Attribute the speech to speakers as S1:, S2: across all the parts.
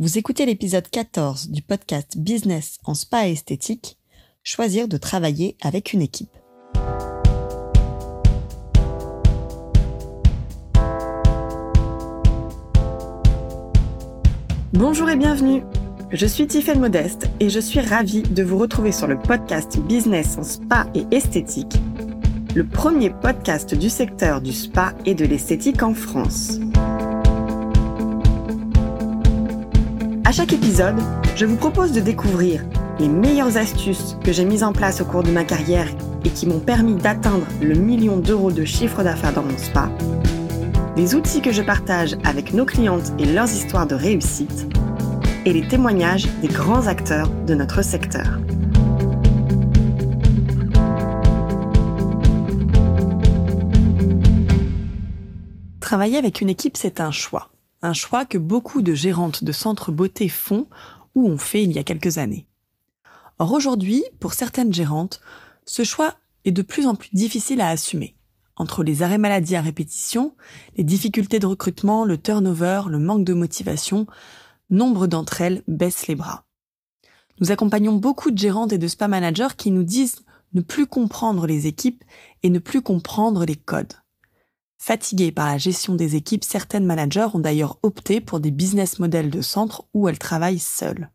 S1: Vous écoutez l'épisode 14 du podcast Business en spa et esthétique, choisir de travailler avec une équipe. Bonjour et bienvenue. Je suis Tiffaine Modeste et je suis ravie de vous retrouver sur le podcast Business en spa et esthétique, le premier podcast du secteur du spa et de l'esthétique en France. À chaque épisode, je vous propose de découvrir les meilleures astuces que j'ai mises en place au cours de ma carrière et qui m'ont permis d'atteindre le million d'euros de chiffre d'affaires dans mon spa, les outils que je partage avec nos clientes et leurs histoires de réussite, et les témoignages des grands acteurs de notre secteur. Travailler avec une équipe, c'est un choix un choix que beaucoup de gérantes de centres beauté font ou ont fait il y a quelques années. Or aujourd'hui, pour certaines gérantes, ce choix est de plus en plus difficile à assumer. Entre les arrêts maladie à répétition, les difficultés de recrutement, le turnover, le manque de motivation, nombre d'entre elles baissent les bras. Nous accompagnons beaucoup de gérantes et de spa managers qui nous disent ne plus comprendre les équipes et ne plus comprendre les codes. Fatiguées par la gestion des équipes, certaines managers ont d'ailleurs opté pour des business models de centre où elles travaillent seules.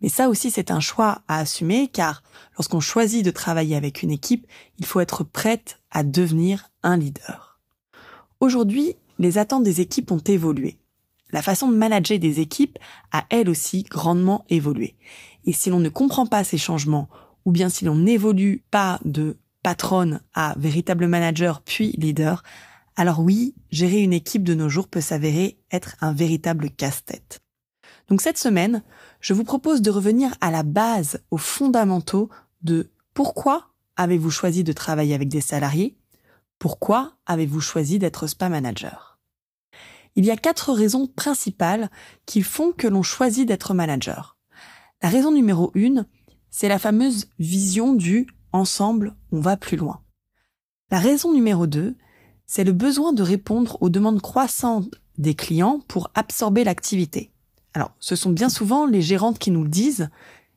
S1: Mais ça aussi, c'est un choix à assumer car lorsqu'on choisit de travailler avec une équipe, il faut être prête à devenir un leader. Aujourd'hui, les attentes des équipes ont évolué. La façon de manager des équipes a elle aussi grandement évolué. Et si l'on ne comprend pas ces changements, ou bien si l'on n'évolue pas de patronne à véritable manager puis leader, alors oui, gérer une équipe de nos jours peut s'avérer être un véritable casse-tête. Donc cette semaine, je vous propose de revenir à la base, aux fondamentaux de pourquoi avez-vous choisi de travailler avec des salariés? Pourquoi avez-vous choisi d'être spa manager? Il y a quatre raisons principales qui font que l'on choisit d'être manager. La raison numéro une, c'est la fameuse vision du Ensemble, on va plus loin. La raison numéro 2, c'est le besoin de répondre aux demandes croissantes des clients pour absorber l'activité. Alors, ce sont bien souvent les gérantes qui nous le disent.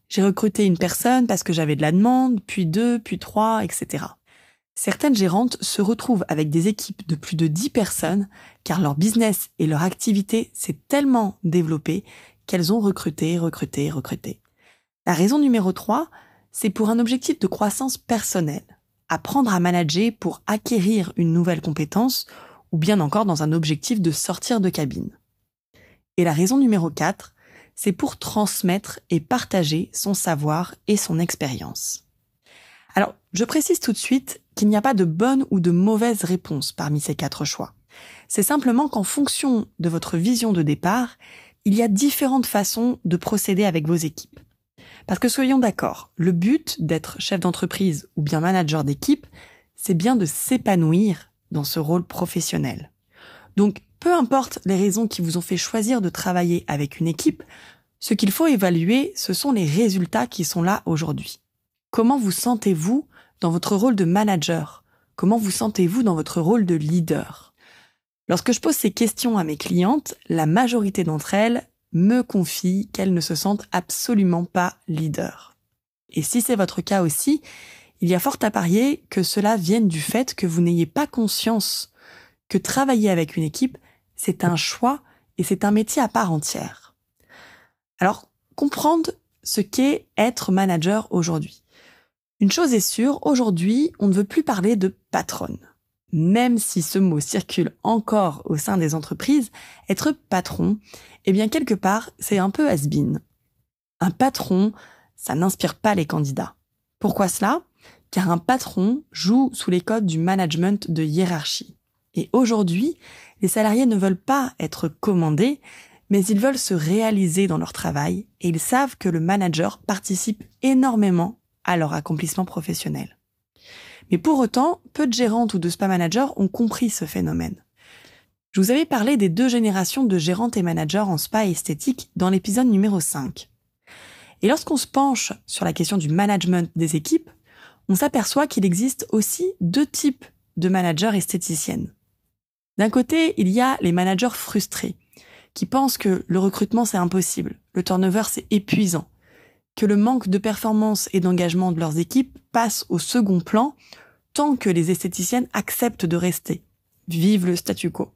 S1: J'ai recruté une personne parce que j'avais de la demande, puis deux, puis trois, etc. Certaines gérantes se retrouvent avec des équipes de plus de 10 personnes car leur business et leur activité s'est tellement développé qu'elles ont recruté, recruté, recruté. La raison numéro 3, c'est pour un objectif de croissance personnelle, apprendre à manager pour acquérir une nouvelle compétence ou bien encore dans un objectif de sortir de cabine. Et la raison numéro 4, c'est pour transmettre et partager son savoir et son expérience. Alors, je précise tout de suite qu'il n'y a pas de bonne ou de mauvaise réponse parmi ces quatre choix. C'est simplement qu'en fonction de votre vision de départ, il y a différentes façons de procéder avec vos équipes. Parce que soyons d'accord, le but d'être chef d'entreprise ou bien manager d'équipe, c'est bien de s'épanouir dans ce rôle professionnel. Donc, peu importe les raisons qui vous ont fait choisir de travailler avec une équipe, ce qu'il faut évaluer, ce sont les résultats qui sont là aujourd'hui. Comment vous sentez-vous dans votre rôle de manager? Comment vous sentez-vous dans votre rôle de leader? Lorsque je pose ces questions à mes clientes, la majorité d'entre elles me confie qu'elles ne se sentent absolument pas leader. Et si c'est votre cas aussi, il y a fort à parier que cela vienne du fait que vous n'ayez pas conscience que travailler avec une équipe, c'est un choix et c'est un métier à part entière. Alors, comprendre ce qu'est être manager aujourd'hui. Une chose est sûre, aujourd'hui, on ne veut plus parler de patronne. Même si ce mot circule encore au sein des entreprises, être patron eh bien quelque part, c'est un peu has-been. Un patron, ça n'inspire pas les candidats. Pourquoi cela? Car un patron joue sous les codes du management de hiérarchie. Et aujourd'hui, les salariés ne veulent pas être commandés, mais ils veulent se réaliser dans leur travail et ils savent que le manager participe énormément à leur accomplissement professionnel. Mais pour autant, peu de gérantes ou de spa managers ont compris ce phénomène. Je vous avais parlé des deux générations de gérantes et managers en spa esthétique dans l'épisode numéro 5. Et lorsqu'on se penche sur la question du management des équipes, on s'aperçoit qu'il existe aussi deux types de managers esthéticiennes. D'un côté, il y a les managers frustrés, qui pensent que le recrutement c'est impossible, le turnover c'est épuisant, que le manque de performance et d'engagement de leurs équipes passe au second plan tant que les esthéticiennes acceptent de rester. Vive le statu quo.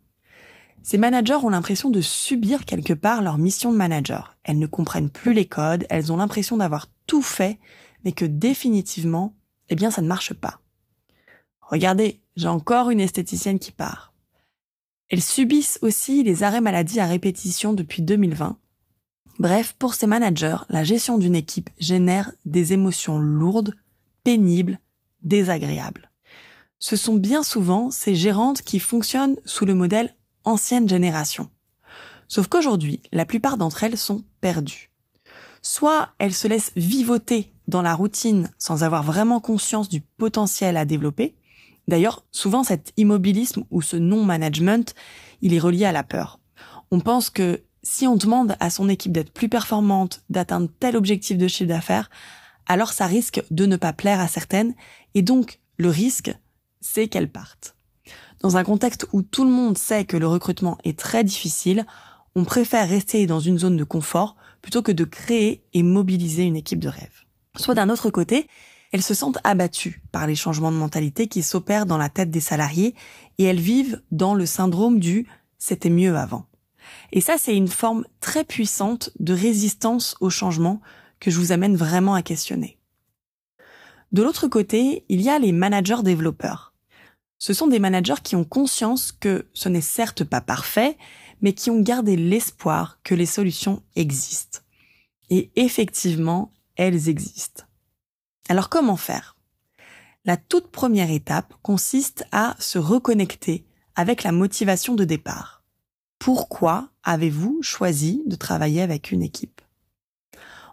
S1: Ces managers ont l'impression de subir quelque part leur mission de manager. Elles ne comprennent plus les codes, elles ont l'impression d'avoir tout fait, mais que définitivement, eh bien, ça ne marche pas. Regardez, j'ai encore une esthéticienne qui part. Elles subissent aussi les arrêts maladie à répétition depuis 2020. Bref, pour ces managers, la gestion d'une équipe génère des émotions lourdes, pénibles, désagréables. Ce sont bien souvent ces gérantes qui fonctionnent sous le modèle ancienne génération. Sauf qu'aujourd'hui, la plupart d'entre elles sont perdues. Soit elles se laissent vivoter dans la routine sans avoir vraiment conscience du potentiel à développer, D'ailleurs, souvent cet immobilisme ou ce non-management, il est relié à la peur. On pense que si on demande à son équipe d'être plus performante, d'atteindre tel objectif de chiffre d'affaires, alors ça risque de ne pas plaire à certaines, et donc le risque, c'est qu'elles partent. Dans un contexte où tout le monde sait que le recrutement est très difficile, on préfère rester dans une zone de confort plutôt que de créer et mobiliser une équipe de rêve. Soit d'un autre côté, elles se sentent abattues par les changements de mentalité qui s'opèrent dans la tête des salariés et elles vivent dans le syndrome du c'était mieux avant. Et ça, c'est une forme très puissante de résistance au changement que je vous amène vraiment à questionner. De l'autre côté, il y a les managers développeurs. Ce sont des managers qui ont conscience que ce n'est certes pas parfait, mais qui ont gardé l'espoir que les solutions existent. Et effectivement, elles existent. Alors comment faire? La toute première étape consiste à se reconnecter avec la motivation de départ. Pourquoi avez-vous choisi de travailler avec une équipe?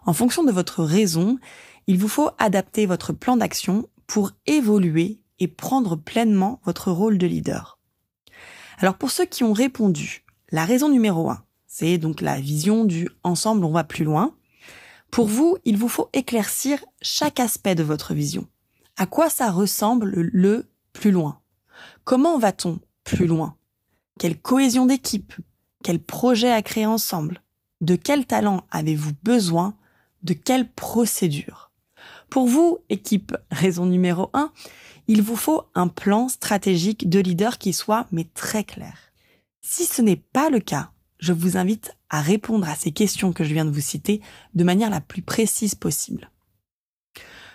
S1: En fonction de votre raison, il vous faut adapter votre plan d'action pour évoluer et prendre pleinement votre rôle de leader. Alors pour ceux qui ont répondu, la raison numéro un, c'est donc la vision du ensemble on va plus loin. Pour vous, il vous faut éclaircir chaque aspect de votre vision. À quoi ça ressemble le plus loin? Comment va-t-on plus loin? Quelle cohésion d'équipe Quel projet à créer ensemble De quel talent avez-vous besoin De quelle procédure Pour vous, équipe raison numéro 1, il vous faut un plan stratégique de leader qui soit mais très clair. Si ce n'est pas le cas, je vous invite à répondre à ces questions que je viens de vous citer de manière la plus précise possible.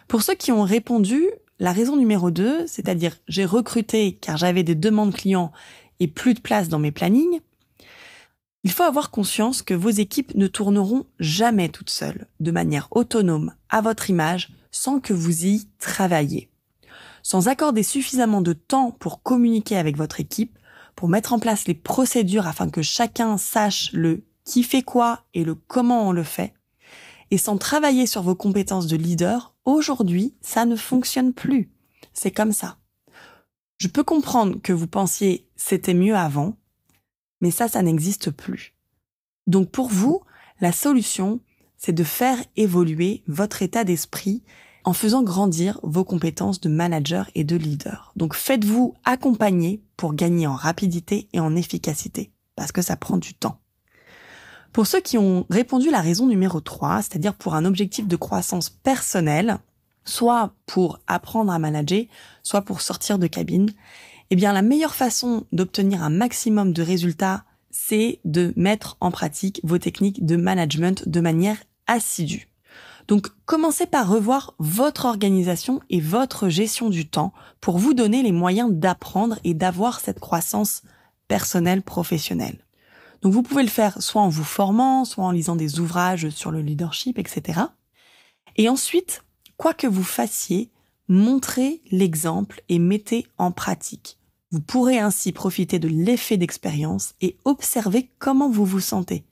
S1: Pour ceux qui ont répondu, la raison numéro 2, c'est-à-dire j'ai recruté car j'avais des demandes clients et plus de place dans mes plannings, il faut avoir conscience que vos équipes ne tourneront jamais toutes seules, de manière autonome, à votre image, sans que vous y travailliez. Sans accorder suffisamment de temps pour communiquer avec votre équipe, pour mettre en place les procédures afin que chacun sache le qui fait quoi et le comment on le fait, et sans travailler sur vos compétences de leader, aujourd'hui, ça ne fonctionne plus. C'est comme ça. Je peux comprendre que vous pensiez c'était mieux avant, mais ça, ça n'existe plus. Donc pour vous, la solution, c'est de faire évoluer votre état d'esprit en faisant grandir vos compétences de manager et de leader. Donc faites-vous accompagner pour gagner en rapidité et en efficacité, parce que ça prend du temps. Pour ceux qui ont répondu la raison numéro 3, c'est-à-dire pour un objectif de croissance personnelle, soit pour apprendre à manager, soit pour sortir de cabine, eh bien la meilleure façon d'obtenir un maximum de résultats, c'est de mettre en pratique vos techniques de management de manière assidue. Donc commencez par revoir votre organisation et votre gestion du temps pour vous donner les moyens d'apprendre et d'avoir cette croissance personnelle professionnelle. Donc vous pouvez le faire soit en vous formant, soit en lisant des ouvrages sur le leadership, etc. Et ensuite, quoi que vous fassiez, montrez l'exemple et mettez en pratique. Vous pourrez ainsi profiter de l'effet d'expérience et observer comment vous vous sentez.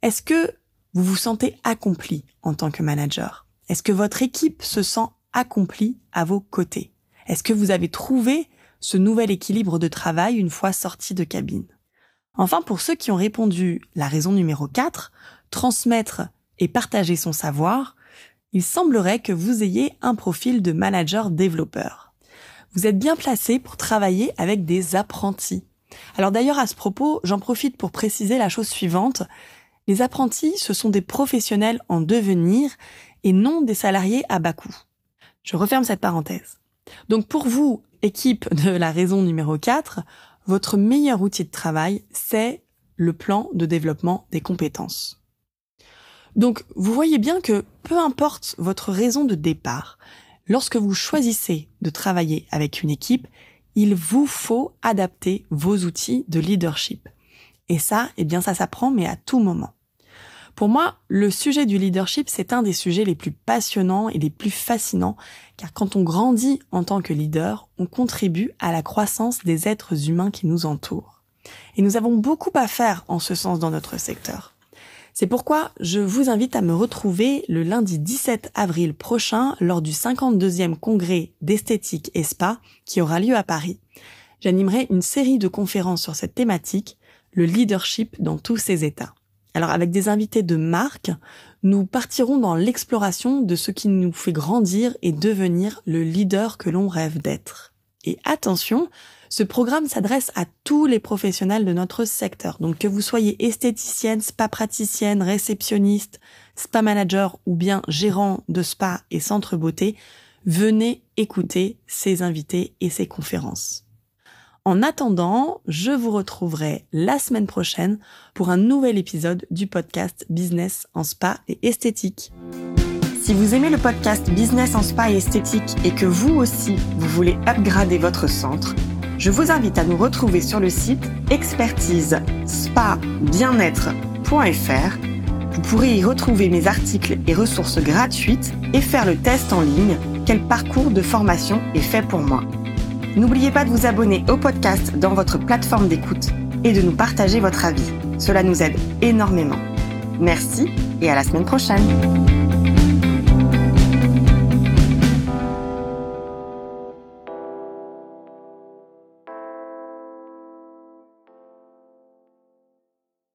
S1: Est-ce que vous vous sentez accompli en tant que manager? Est-ce que votre équipe se sent accomplie à vos côtés? Est-ce que vous avez trouvé ce nouvel équilibre de travail une fois sorti de cabine? Enfin, pour ceux qui ont répondu la raison numéro 4, transmettre et partager son savoir, il semblerait que vous ayez un profil de manager développeur. Vous êtes bien placé pour travailler avec des apprentis. Alors d'ailleurs à ce propos, j'en profite pour préciser la chose suivante. Les apprentis, ce sont des professionnels en devenir et non des salariés à bas coût. Je referme cette parenthèse. Donc pour vous, équipe de la raison numéro 4, votre meilleur outil de travail, c'est le plan de développement des compétences. Donc vous voyez bien que peu importe votre raison de départ, lorsque vous choisissez de travailler avec une équipe, il vous faut adapter vos outils de leadership. Et ça, eh bien ça s'apprend mais à tout moment. Pour moi, le sujet du leadership, c'est un des sujets les plus passionnants et les plus fascinants, car quand on grandit en tant que leader, on contribue à la croissance des êtres humains qui nous entourent. Et nous avons beaucoup à faire en ce sens dans notre secteur. C'est pourquoi je vous invite à me retrouver le lundi 17 avril prochain lors du 52e congrès d'esthétique et spa qui aura lieu à Paris. J'animerai une série de conférences sur cette thématique, le leadership dans tous ses états. Alors avec des invités de marque, nous partirons dans l'exploration de ce qui nous fait grandir et devenir le leader que l'on rêve d'être. Et attention, ce programme s'adresse à tous les professionnels de notre secteur. Donc que vous soyez esthéticienne, spa praticienne, réceptionniste, spa manager ou bien gérant de spa et centre beauté, venez écouter ces invités et ces conférences. En attendant, je vous retrouverai la semaine prochaine pour un nouvel épisode du podcast Business en spa et esthétique. Si vous aimez le podcast Business en spa et esthétique et que vous aussi, vous voulez upgrader votre centre, je vous invite à nous retrouver sur le site expertise spa bien-être.fr. Vous pourrez y retrouver mes articles et ressources gratuites et faire le test en ligne quel parcours de formation est fait pour moi. N'oubliez pas de vous abonner au podcast dans votre plateforme d'écoute et de nous partager votre avis. Cela nous aide énormément. Merci et à la semaine prochaine.